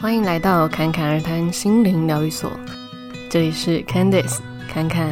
欢迎来到侃侃而谈心灵疗愈所，这里是 Candice 侃侃。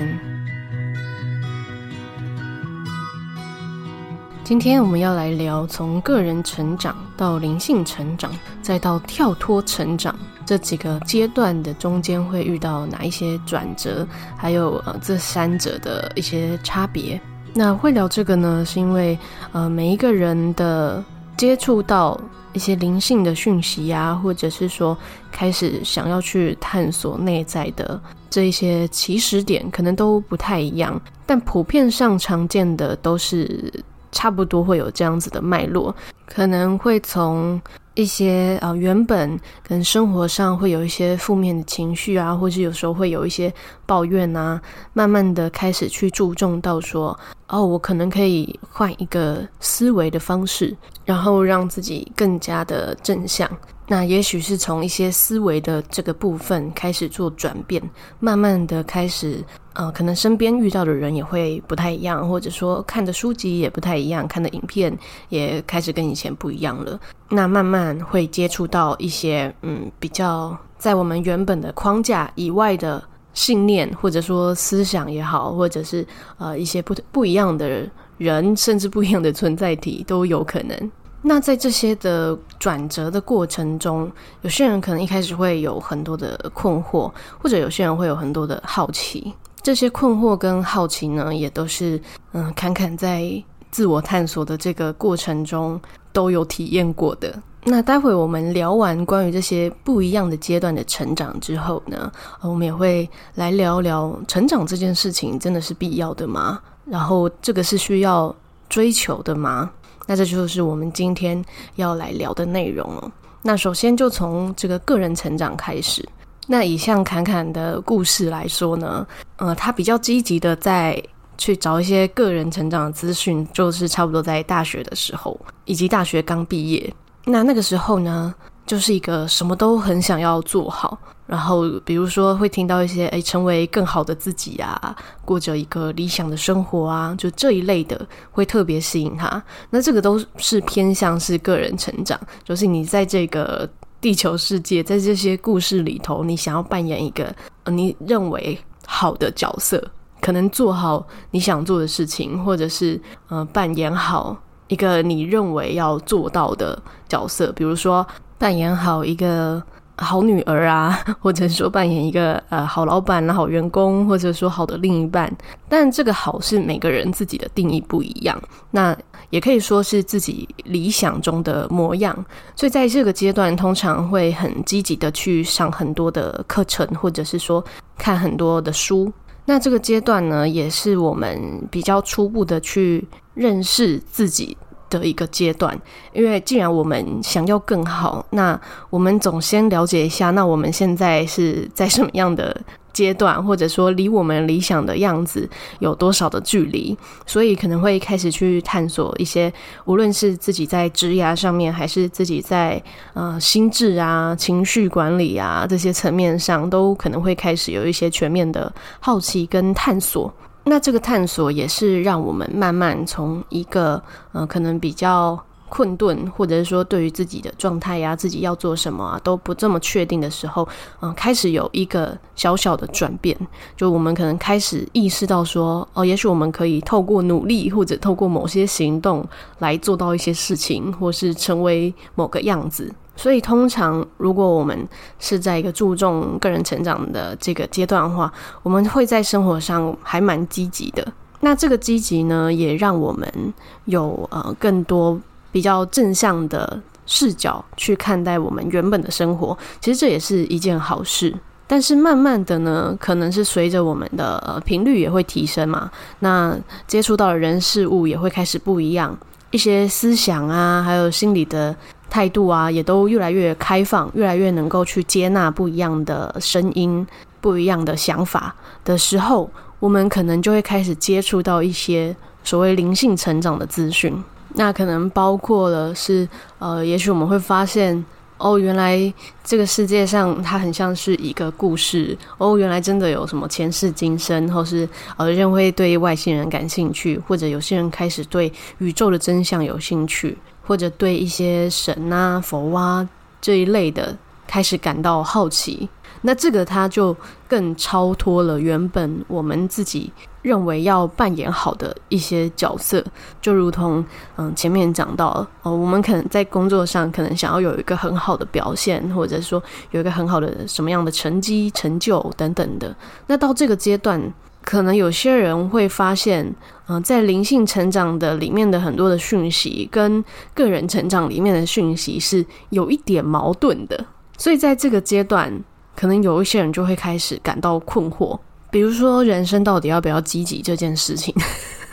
今天我们要来聊从个人成长到灵性成长，再到跳脱成长这几个阶段的中间会遇到哪一些转折，还有呃这三者的一些差别。那会聊这个呢，是因为呃每一个人的接触到一些灵性的讯息呀、或者是说开始想要去探索内在的这一些起始点，可能都不太一样，但普遍上常见的都是差不多会有这样子的脉络，可能会从一些啊、原本跟生活上会有一些负面的情绪啊，或是有时候会有一些抱怨啊，慢慢的开始去注重到说，哦，我可能可以换一个思维的方式。然后让自己更加的正向，那也许是从一些思维的这个部分开始做转变，慢慢的开始，呃，可能身边遇到的人也会不太一样，或者说看的书籍也不太一样，看的影片也开始跟以前不一样了。那慢慢会接触到一些，嗯，比较在我们原本的框架以外的信念，或者说思想也好，或者是呃一些不不一样的人。甚至不一样的存在体都有可能。那在这些的转折的过程中，有些人可能一开始会有很多的困惑，或者有些人会有很多的好奇。这些困惑跟好奇呢，也都是嗯，侃侃在自我探索的这个过程中都有体验过的。那待会我们聊完关于这些不一样的阶段的成长之后呢，我们也会来聊聊成长这件事情真的是必要的吗？然后这个是需要追求的吗？那这就是我们今天要来聊的内容了。那首先就从这个个人成长开始。那以像侃侃的故事来说呢，呃，他比较积极的在去找一些个人成长的资讯，就是差不多在大学的时候，以及大学刚毕业。那那个时候呢，就是一个什么都很想要做好。然后，比如说会听到一些 诶，成为更好的自己啊，过着一个理想的生活啊，就这一类的会特别吸引他。那这个都是偏向是个人成长，就是你在这个地球世界，在这些故事里头，你想要扮演一个你认为好的角色，可能做好你想做的事情，或者是呃扮演好一个你认为要做到的角色，比如说扮演好一个。好女儿啊，或者说扮演一个呃好老板、好员工，或者说好的另一半。但这个好是每个人自己的定义不一样，那也可以说是自己理想中的模样。所以在这个阶段，通常会很积极的去上很多的课程，或者是说看很多的书。那这个阶段呢，也是我们比较初步的去认识自己的一个阶段，因为既然我们想要更好，那我们总先了解一下，那我们现在是在什么样的阶段，或者说离我们理想的样子有多少的距离，所以可能会开始去探索一些，无论是自己在职涯上面，还是自己在呃心智啊、情绪管理啊这些层面上，都可能会开始有一些全面的好奇跟探索。那这个探索也是让我们慢慢从一个呃可能比较困顿，或者是说对于自己的状态呀、自己要做什么啊都不这么确定的时候，嗯、开始有一个小小的转变，就我们可能开始意识到说，哦，也许我们可以透过努力或者透过某些行动来做到一些事情，或是成为某个样子。所以，通常如果我们是在一个注重个人成长的这个阶段的话，我们会在生活上还蛮积极的。那这个积极呢，也让我们有呃更多比较正向的视角去看待我们原本的生活。其实这也是一件好事。但是慢慢的呢，可能是随着我们的呃频率也会提升嘛，那接触到的人事物也会开始不一样，一些思想啊，还有心理的。态度啊，也都越来越开放，越来越能够去接纳不一样的声音、不一样的想法的时候，我们可能就会开始接触到一些所谓灵性成长的资讯。那可能包括了是，呃，也许我们会发现，哦，原来这个世界上它很像是一个故事。哦，原来真的有什么前世今生，或是呃，人会对外星人感兴趣，或者有些人开始对宇宙的真相有兴趣。或者对一些神啊、佛啊这一类的开始感到好奇。那这个他就更超脱了原本我们自己认为要扮演好的一些角色，就如同嗯前面讲到哦，我们可能在工作上可能想要有一个很好的表现，或者说有一个很好的什么样的成绩、成就等等的。那到这个阶段，可能有些人会发现，嗯，在灵性成长的里面的很多的讯息，跟个人成长里面的讯息是有一点矛盾的，所以在这个阶段。可能有一些人就会开始感到困惑，比如说人生到底要不要积极这件事情，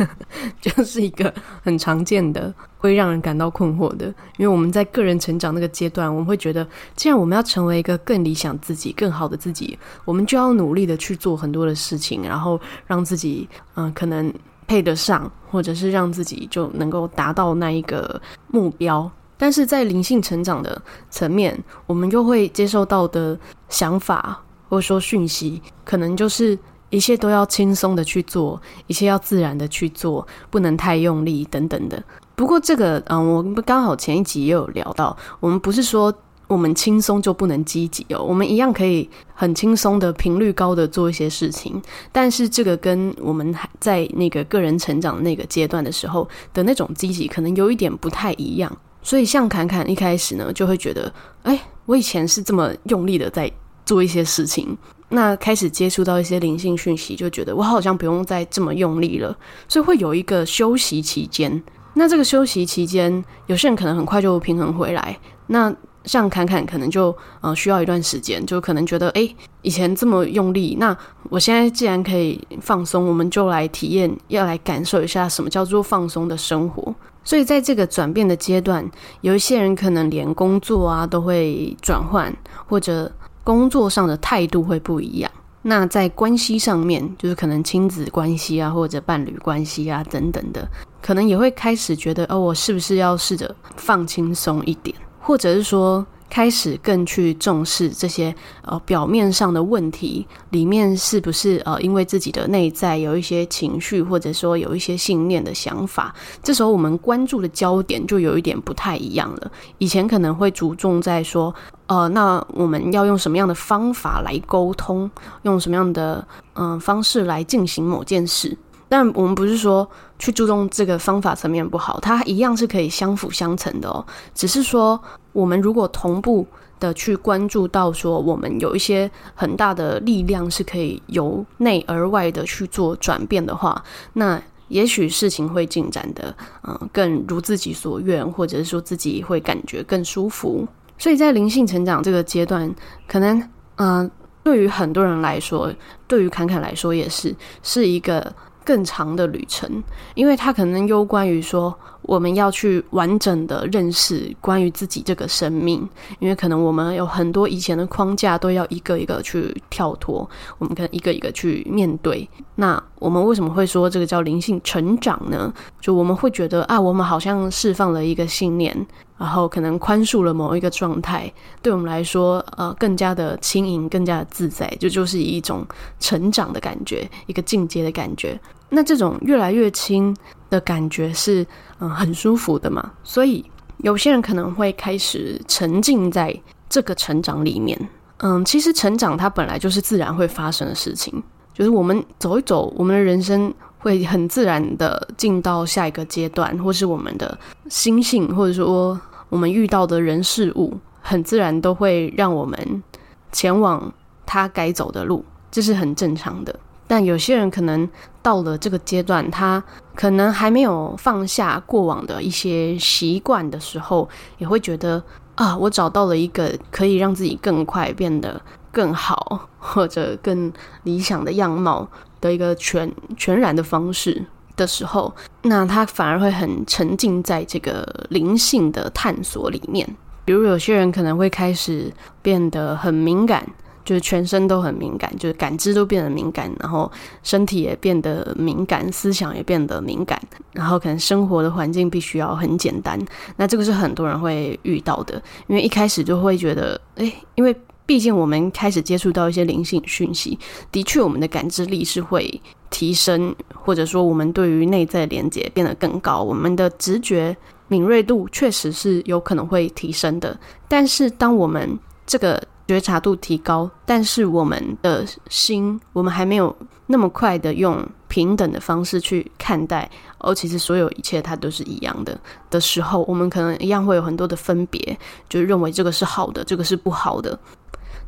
就是一个很常见的会让人感到困惑的。因为我们在个人成长那个阶段，我们会觉得，既然我们要成为一个更理想自己、更好的自己，我们就要努力的去做很多的事情，然后让自己嗯、可能配得上，或者是让自己就能够达到那一个目标。但是在灵性成长的层面，我们又会接受到的想法或者说讯息，可能就是一切都要轻松的去做，一切要自然的去做，不能太用力等等的。不过这个，嗯，我们刚好前一集也有聊到，我们不是说我们轻松就不能积极哦，我们一样可以很轻松的频率高的做一些事情。但是这个跟我们还在那个个人成长那个阶段的时候的那种积极，可能有一点不太一样。所以，像侃侃一开始呢，就会觉得，哎，我以前是这么用力的在做一些事情，那开始接触到一些灵性讯息，就觉得我好像不用再这么用力了，所以会有一个休息期间。那这个休息期间，有些人可能很快就平衡回来，那像侃侃可能就呃需要一段时间，就可能觉得，哎，以前这么用力，那我现在既然可以放松，我们就来体验，要来感受一下什么叫做放松的生活。所以，在这个转变的阶段，有一些人可能连工作啊都会转换，或者工作上的态度会不一样。那在关系上面，就是可能亲子关系啊，或者伴侣关系啊等等的，可能也会开始觉得，哦，我是不是要试着放轻松一点，或者是说，开始更去重视这些呃表面上的问题，里面是不是呃因为自己的内在有一些情绪，或者说有一些信念的想法，这时候我们关注的焦点就有一点不太一样了。以前可能会着重在说，呃，那我们要用什么样的方法来沟通，用什么样的嗯、方式来进行某件事。但我们不是说去注重这个方法层面不好，它一样是可以相辅相成的哦。只是说，我们如果同步的去关注到说，我们有一些很大的力量是可以由内而外的去做转变的话，那也许事情会进展的，嗯、更如自己所愿，或者是说自己会感觉更舒服。所以在灵性成长这个阶段，可能，嗯、呃，对于很多人来说，对于侃侃来说也是是一个。更长的旅程，因为它可能攸关于说，我们要去完整的认识关于自己这个生命，因为可能我们有很多以前的框架都要一个一个去跳脱，我们可能一个一个去面对。那我们为什么会说这个叫灵性成长呢？就我们会觉得啊，我们好像释放了一个信念，然后可能宽恕了某一个状态，对我们来说，呃，更加的轻盈，更加的自在，就就是一种成长的感觉，一个进阶的感觉。那这种越来越轻的感觉是，嗯，很舒服的嘛。所以有些人可能会开始沉浸在这个成长里面。嗯，其实成长它本来就是自然会发生的事情，就是我们走一走，我们的人生会很自然的进到下一个阶段，或是我们的心性，或者说我们遇到的人事物，很自然都会让我们前往他该走的路，这是很正常的。但有些人可能到了这个阶段，他可能还没有放下过往的一些习惯的时候，也会觉得啊，我找到了一个可以让自己更快变得更好或者更理想的样貌的一个全全然的方式的时候，那他反而会很沉浸在这个灵性的探索里面。比如有些人可能会开始变得很敏感。就是全身都很敏感，就是感知都变得敏感，然后身体也变得敏感，思想也变得敏感，然后可能生活的环境必须要很简单。那这个是很多人会遇到的，因为一开始就会觉得，诶，因为毕竟我们开始接触到一些灵性讯息，的确我们的感知力是会提升，或者说我们对于内在连接变得更高，我们的直觉敏锐度确实是有可能会提升的。但是当我们这个觉察度提高，但是我们的心，我们还没有那么快的用平等的方式去看待，哦，其实所有一切它都是一样的的时候，我们可能一样会有很多的分别，就认为这个是好的，这个是不好的。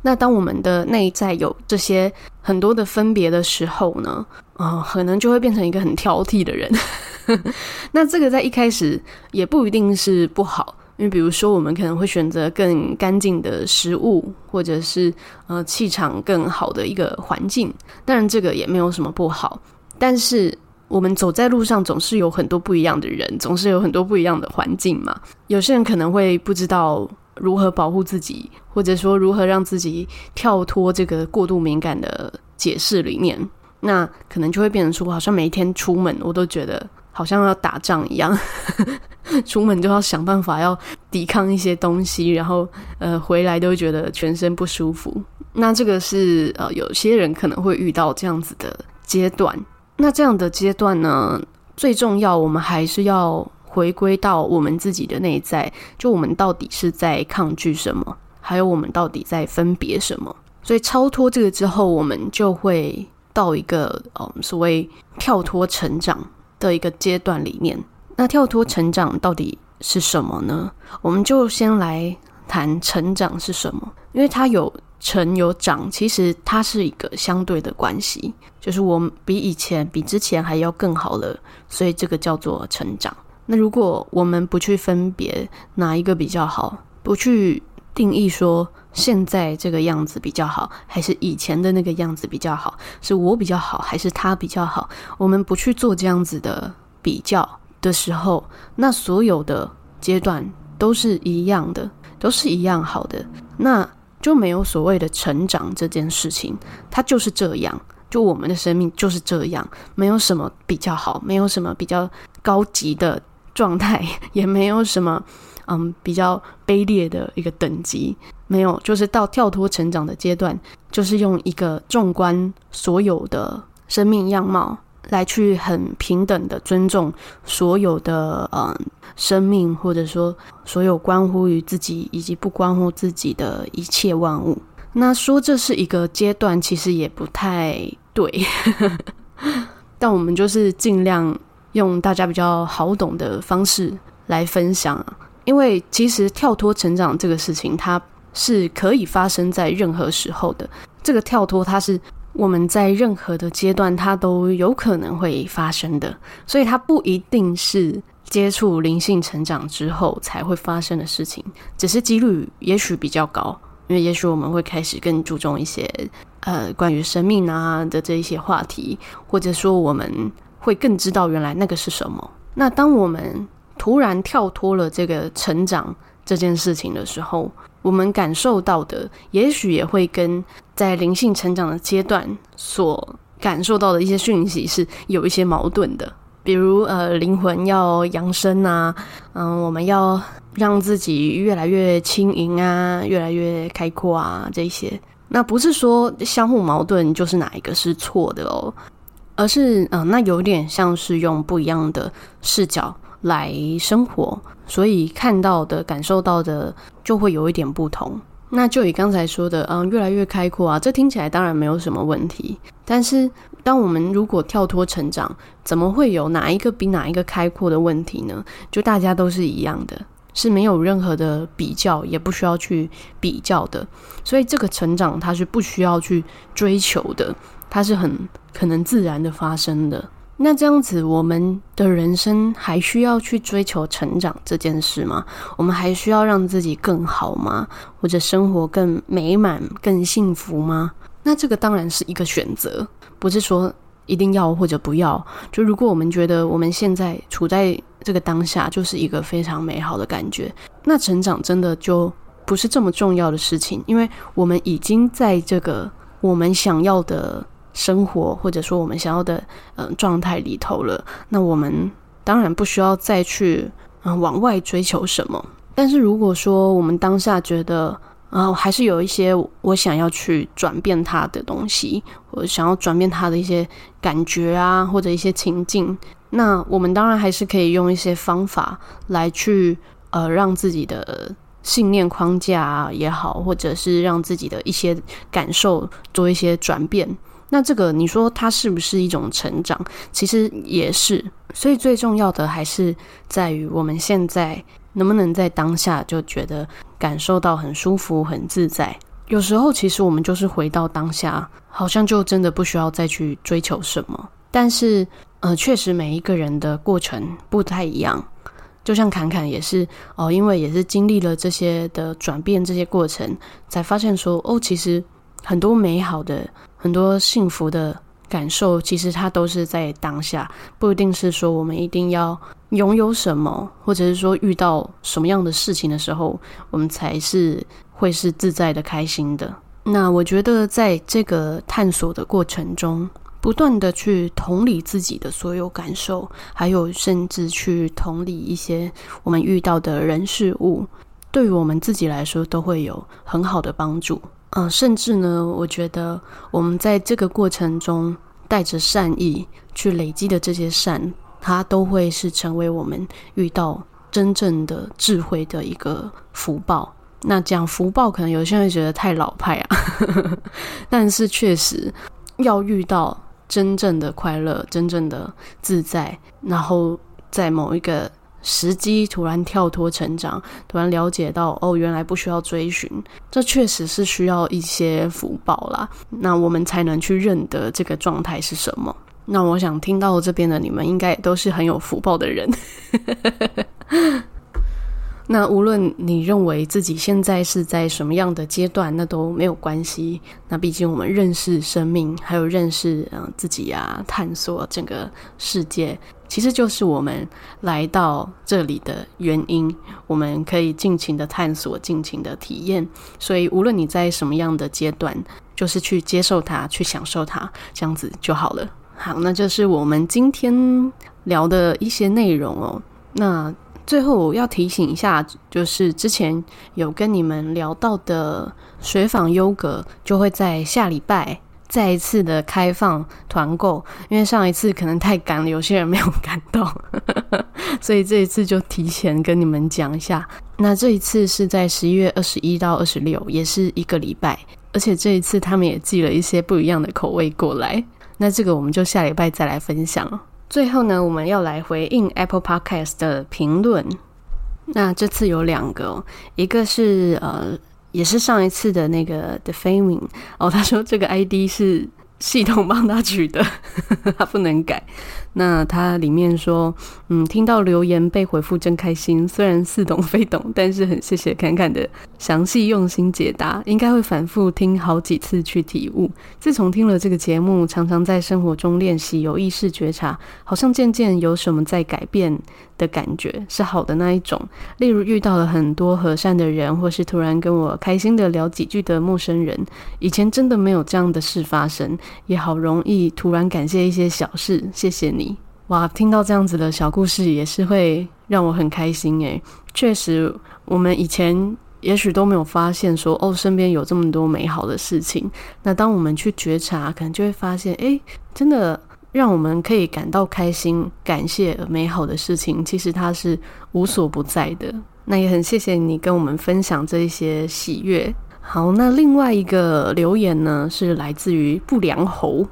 那当我们的内在有这些很多的分别的时候呢，啊、可能就会变成一个很挑剔的人。那这个在一开始也不一定是不好。因为比如说，我们可能会选择更干净的食物，或者是呃气场更好的一个环境。当然，这个也没有什么不好。但是，我们走在路上总是有很多不一样的人，总是有很多不一样的环境嘛。有些人可能会不知道如何保护自己，或者说如何让自己跳脱这个过度敏感的解释里面。那可能就会变成说，好像每一天出门，我都觉得好像要打仗一样。出门就要想办法要抵抗一些东西，然后呃回来都觉得全身不舒服。那这个是呃有些人可能会遇到这样子的阶段。那这样的阶段呢，最重要我们还是要回归到我们自己的内在，就我们到底是在抗拒什么，还有我们到底在分别什么。所以超脱这个之后，我们就会到一个呃所谓跳脱成长的一个阶段里面。那跳脱成长到底是什么呢？我们就先来谈成长是什么，因为它有成有长，其实它是一个相对的关系，就是我们比以前、比之前还要更好了，所以这个叫做成长。那如果我们不去分别哪一个比较好，不去定义说现在这个样子比较好，还是以前的那个样子比较好，是我比较好，还是他比较好，我们不去做这样子的比较。的时候，那所有的阶段都是一样的，都是一样好的，那就没有所谓的成长这件事情，它就是这样，就我们的生命就是这样，没有什么比较好，没有什么比较高级的状态，也没有什么嗯比较卑劣的一个等级，没有，就是到跳脱成长的阶段，就是用一个纵观所有的生命样貌。来去很平等的尊重所有的嗯生命，或者说所有关乎于自己以及不关乎自己的一切万物。那说这是一个阶段，其实也不太对，但我们就是尽量用大家比较好懂的方式来分享。因为其实跳脱成长这个事情，它是可以发生在任何时候的。这个跳脱，它是。我们在任何的阶段，它都有可能会发生的，所以它不一定是接触灵性成长之后才会发生的事情，只是几率也许比较高，因为也许我们会开始更注重一些呃关于生命啊的这一些话题，或者说我们会更知道原来那个是什么。那当我们突然跳脱了这个成长这件事情的时候，我们感受到的，也许也会跟在灵性成长的阶段所感受到的一些讯息是有一些矛盾的。比如，呃，灵魂要扬升啊，嗯、我们要让自己越来越轻盈啊，越来越开阔啊，这些。那不是说相互矛盾就是哪一个是错的哦，而是，嗯、那有点像是用不一样的视角来生活。所以看到的、感受到的就会有一点不同。那就以刚才说的，嗯，越来越开阔啊，这听起来当然没有什么问题。但是，当我们如果跳脱成长，怎么会有哪一个比哪一个开阔的问题呢？就大家都是一样的，是没有任何的比较，也不需要去比较的。所以，这个成长它是不需要去追求的，它是很可能自然的发生的。那这样子，我们的人生还需要去追求成长这件事吗？我们还需要让自己更好吗？或者生活更美满、更幸福吗？那这个当然是一个选择，不是说一定要或者不要。就如果我们觉得我们现在处在这个当下就是一个非常美好的感觉，那成长真的就不是这么重要的事情，因为我们已经在这个我们想要的。生活或者说我们想要的嗯状态里头了，那我们当然不需要再去嗯往外追求什么。但是如果说我们当下觉得啊还是有一些我想要去转变它的东西，我想要转变它的一些感觉啊，或者一些情境，那我们当然还是可以用一些方法来去呃让自己的信念框架也好，或者是让自己的一些感受做一些转变。那这个你说它是不是一种成长？其实也是。所以最重要的还是在于我们现在能不能在当下就觉得感受到很舒服、很自在。有时候其实我们就是回到当下，好像就真的不需要再去追求什么。但是呃，确实每一个人的过程不太一样。就像侃侃也是哦，因为也是经历了这些的转变，这些过程才发现说哦，其实很多美好的。很多幸福的感受，其实它都是在当下，不一定是说我们一定要拥有什么，或者是说遇到什么样的事情的时候，我们才是会是自在的、开心的。那我觉得，在这个探索的过程中，不断的去同理自己的所有感受，还有甚至去同理一些我们遇到的人事物，对于我们自己来说，都会有很好的帮助。嗯，甚至呢，我觉得我们在这个过程中带着善意去累积的这些善，它都会是成为我们遇到真正的智慧的一个福报。那讲福报，可能有些人会觉得太老派啊，但是确实要遇到真正的快乐、真正的自在，然后在某一个。时机突然跳脱成长，突然了解到哦，原来不需要追寻，这确实是需要一些福报啦。那我们才能去认得这个状态是什么。那我想听到这边的你们，应该也都是很有福报的人。那无论你认为自己现在是在什么样的阶段，那都没有关系。那毕竟我们认识生命，还有认识嗯自己呀、探索整个世界。其实就是我们来到这里的原因，我们可以尽情的探索，尽情的体验。所以，无论你在什么样的阶段，就是去接受它，去享受它，这样子就好了。好，那就是我们今天聊的一些内容哦。那最后我要提醒一下，就是之前有跟你们聊到的水坊优格，就会在下礼拜。再一次的开放团购，因为上一次可能太赶了，有些人没有赶到，所以这一次就提前跟你们讲一下。那这一次是在十一月二十一到二十六，也是一个礼拜，而且这一次他们也寄了一些不一样的口味过来。那这个我们就下礼拜再来分享。最后呢，我们要来回应 Apple Podcast 的评论。那这次有两个，一个是呃。也是上一次的那个 Defaming 哦，他说这个 ID 是系统帮他取的，他不能改。那他里面说，嗯，听到留言被回复真开心，虽然似懂非懂，但是很谢谢侃侃的详细用心解答，应该会反复听好几次去体悟。自从听了这个节目，常常在生活中练习有意识觉察，好像渐渐有什么在改变的感觉，是好的那一种。例如遇到了很多和善的人，或是突然跟我开心的聊几句的陌生人，以前真的没有这样的事发生，也好容易突然感谢一些小事，谢谢你。哇，听到这样子的小故事也是会让我很开心诶。确实，我们以前也许都没有发现说哦，身边有这么多美好的事情。那当我们去觉察，可能就会发现，诶，真的让我们可以感到开心、感谢美好的事情，其实它是无所不在的。那也很谢谢你跟我们分享这一些喜悦。好，那另外一个留言呢，是来自于不良猴，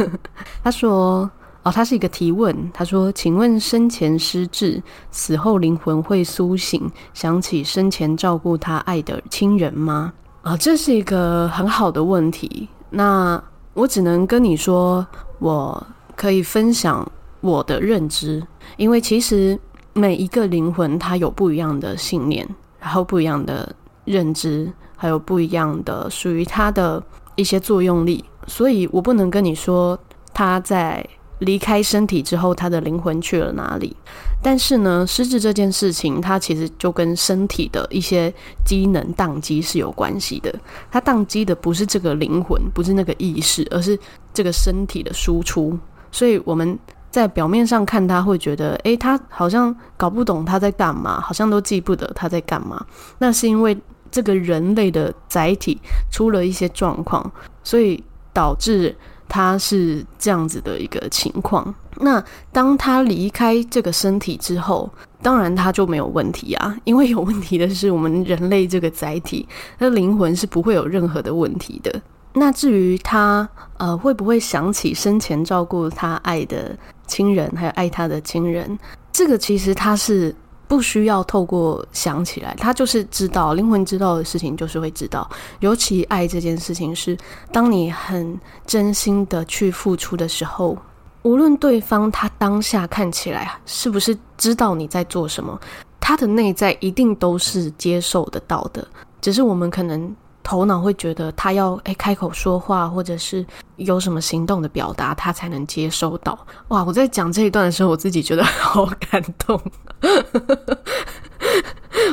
他说。哦，他是一个提问。他说：“请问生前失智，死后灵魂会苏醒，想起生前照顾他爱的亲人吗？”啊，这是一个很好的问题。那我只能跟你说，我可以分享我的认知，因为其实每一个灵魂它有不一样的信念，然后不一样的认知，还有不一样的属于它的一些作用力，所以我不能跟你说他在。离开身体之后，他的灵魂去了哪里？但是呢，失智这件事情，它其实就跟身体的一些机能宕机是有关系的。它宕机的不是这个灵魂，不是那个意识，而是这个身体的输出。所以我们在表面上看，他会觉得，诶，他好像搞不懂他在干嘛，好像都记不得他在干嘛。那是因为这个人类的载体出了一些状况，所以导致。他是这样子的一个情况。那当他离开这个身体之后，当然他就没有问题啊，因为有问题的是我们人类这个载体，那灵魂是不会有任何的问题的。那至于他呃会不会想起生前照顾他爱的亲人，还有爱他的亲人，这个其实他是不需要透过想起来，他就是知道，灵魂知道的事情就是会知道。尤其爱这件事情是，当你很真心的去付出的时候，无论对方他当下看起来是不是知道你在做什么，他的内在一定都是接受得到的，只是我们可能。头脑会觉得他要诶开口说话，或者是有什么行动的表达，他才能接收到。哇！我在讲这一段的时候，我自己觉得好感动，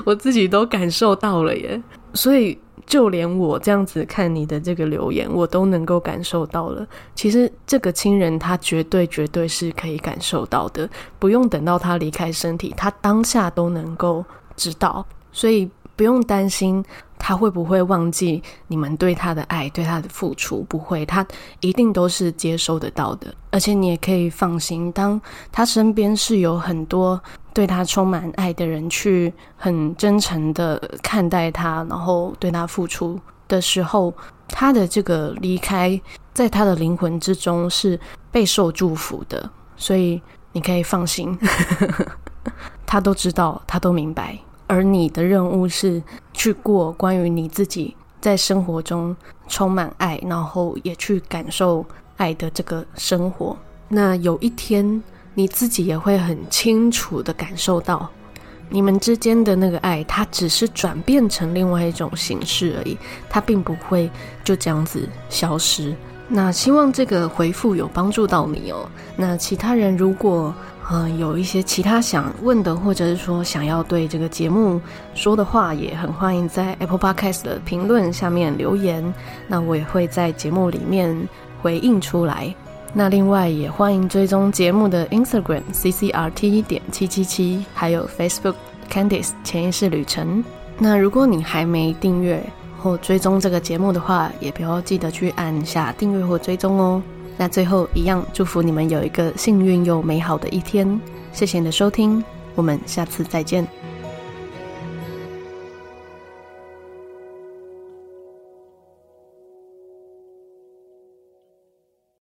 我自己都感受到了耶。所以就连我这样子看你的这个留言，我都能够感受到了。其实这个亲人他绝对绝对是可以感受到的，不用等到他离开身体，他当下都能够知道。所以不用担心。他会不会忘记你们对他的爱、对他的付出？不会，他一定都是接收得到的。而且你也可以放心，当他身边是有很多对他充满爱的人，去很真诚的看待他，然后对他付出的时候，他的这个离开，在他的灵魂之中是备受祝福的。所以你可以放心，他都知道，他都明白。而你的任务是去过关于你自己在生活中充满爱，然后也去感受爱的这个生活。那有一天你自己也会很清楚地感受到，你们之间的那个爱，它只是转变成另外一种形式而已，它并不会就这样子消失。那希望这个回复有帮助到你哦。那其他人如果，呃，有一些其他想问的，或者是说想要对这个节目说的话，也很欢迎在 Apple Podcast 的评论下面留言，那我也会在节目里面回应出来。那另外也欢迎追踪节目的 Instagram CCRT 点七七七，还有 Facebook Candice 潜意识旅程。那如果你还没订阅或追踪这个节目的话，也不要记得去按下订阅或追踪哦。那最后一样，祝福你们有一个幸运又美好的一天。谢谢你的收听，我们下次再见。